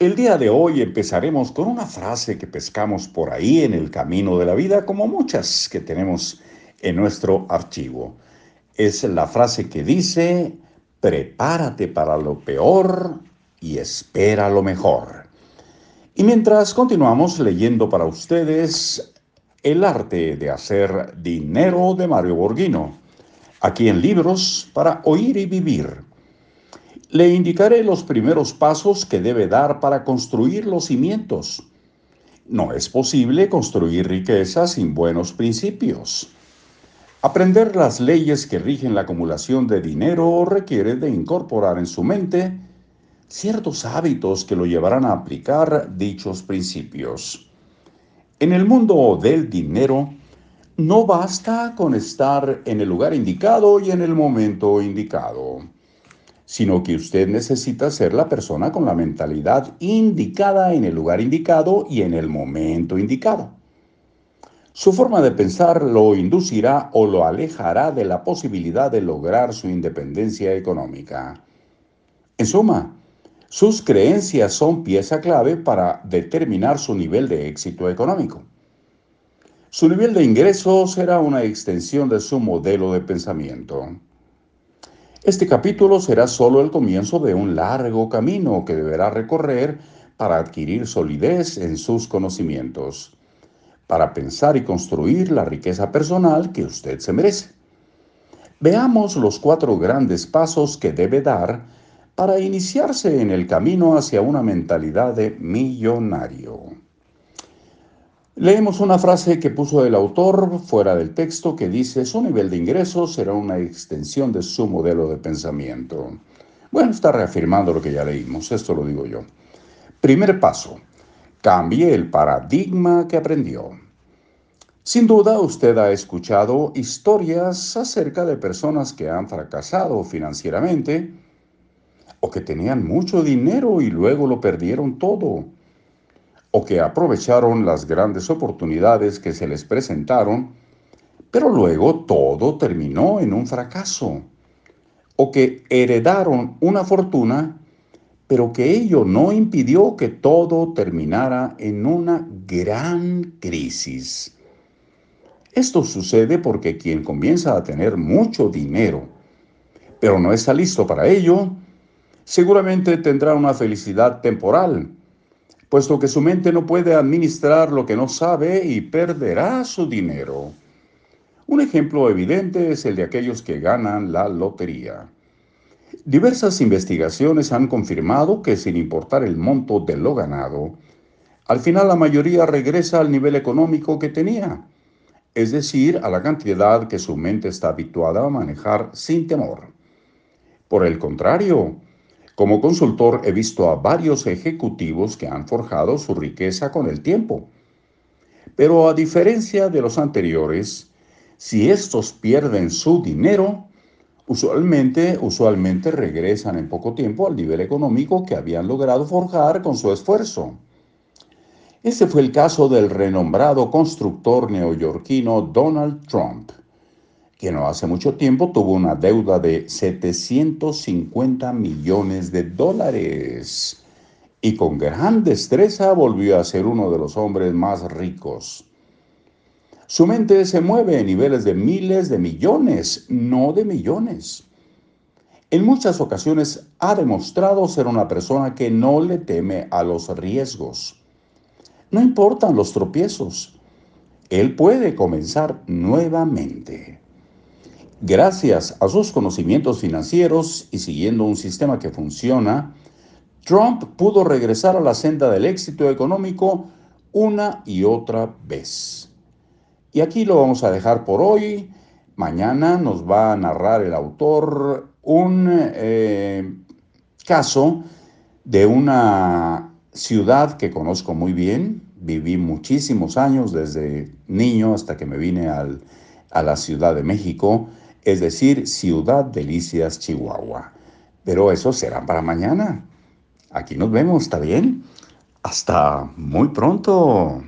El día de hoy empezaremos con una frase que pescamos por ahí en el camino de la vida, como muchas que tenemos en nuestro archivo. Es la frase que dice, prepárate para lo peor y espera lo mejor. Y mientras continuamos leyendo para ustedes El arte de hacer dinero de Mario Borghino, aquí en Libros para Oír y Vivir. Le indicaré los primeros pasos que debe dar para construir los cimientos. No es posible construir riqueza sin buenos principios. Aprender las leyes que rigen la acumulación de dinero requiere de incorporar en su mente ciertos hábitos que lo llevarán a aplicar dichos principios. En el mundo del dinero, no basta con estar en el lugar indicado y en el momento indicado sino que usted necesita ser la persona con la mentalidad indicada en el lugar indicado y en el momento indicado. Su forma de pensar lo inducirá o lo alejará de la posibilidad de lograr su independencia económica. En suma, sus creencias son pieza clave para determinar su nivel de éxito económico. Su nivel de ingresos será una extensión de su modelo de pensamiento. Este capítulo será solo el comienzo de un largo camino que deberá recorrer para adquirir solidez en sus conocimientos, para pensar y construir la riqueza personal que usted se merece. Veamos los cuatro grandes pasos que debe dar para iniciarse en el camino hacia una mentalidad de millonario. Leemos una frase que puso el autor fuera del texto que dice, su nivel de ingresos será una extensión de su modelo de pensamiento. Bueno, está reafirmando lo que ya leímos, esto lo digo yo. Primer paso, cambie el paradigma que aprendió. Sin duda usted ha escuchado historias acerca de personas que han fracasado financieramente o que tenían mucho dinero y luego lo perdieron todo o que aprovecharon las grandes oportunidades que se les presentaron, pero luego todo terminó en un fracaso, o que heredaron una fortuna, pero que ello no impidió que todo terminara en una gran crisis. Esto sucede porque quien comienza a tener mucho dinero, pero no está listo para ello, seguramente tendrá una felicidad temporal, puesto que su mente no puede administrar lo que no sabe y perderá su dinero. Un ejemplo evidente es el de aquellos que ganan la lotería. Diversas investigaciones han confirmado que sin importar el monto de lo ganado, al final la mayoría regresa al nivel económico que tenía, es decir, a la cantidad que su mente está habituada a manejar sin temor. Por el contrario, como consultor he visto a varios ejecutivos que han forjado su riqueza con el tiempo. Pero a diferencia de los anteriores, si estos pierden su dinero, usualmente, usualmente regresan en poco tiempo al nivel económico que habían logrado forjar con su esfuerzo. Ese fue el caso del renombrado constructor neoyorquino Donald Trump que no hace mucho tiempo tuvo una deuda de 750 millones de dólares y con gran destreza volvió a ser uno de los hombres más ricos. Su mente se mueve en niveles de miles de millones, no de millones. En muchas ocasiones ha demostrado ser una persona que no le teme a los riesgos. No importan los tropiezos. Él puede comenzar nuevamente. Gracias a sus conocimientos financieros y siguiendo un sistema que funciona, Trump pudo regresar a la senda del éxito económico una y otra vez. Y aquí lo vamos a dejar por hoy. Mañana nos va a narrar el autor un eh, caso de una ciudad que conozco muy bien. Viví muchísimos años, desde niño hasta que me vine a la Ciudad de México es decir, Ciudad Delicias, Chihuahua. Pero eso será para mañana. Aquí nos vemos, ¿está bien? Hasta muy pronto.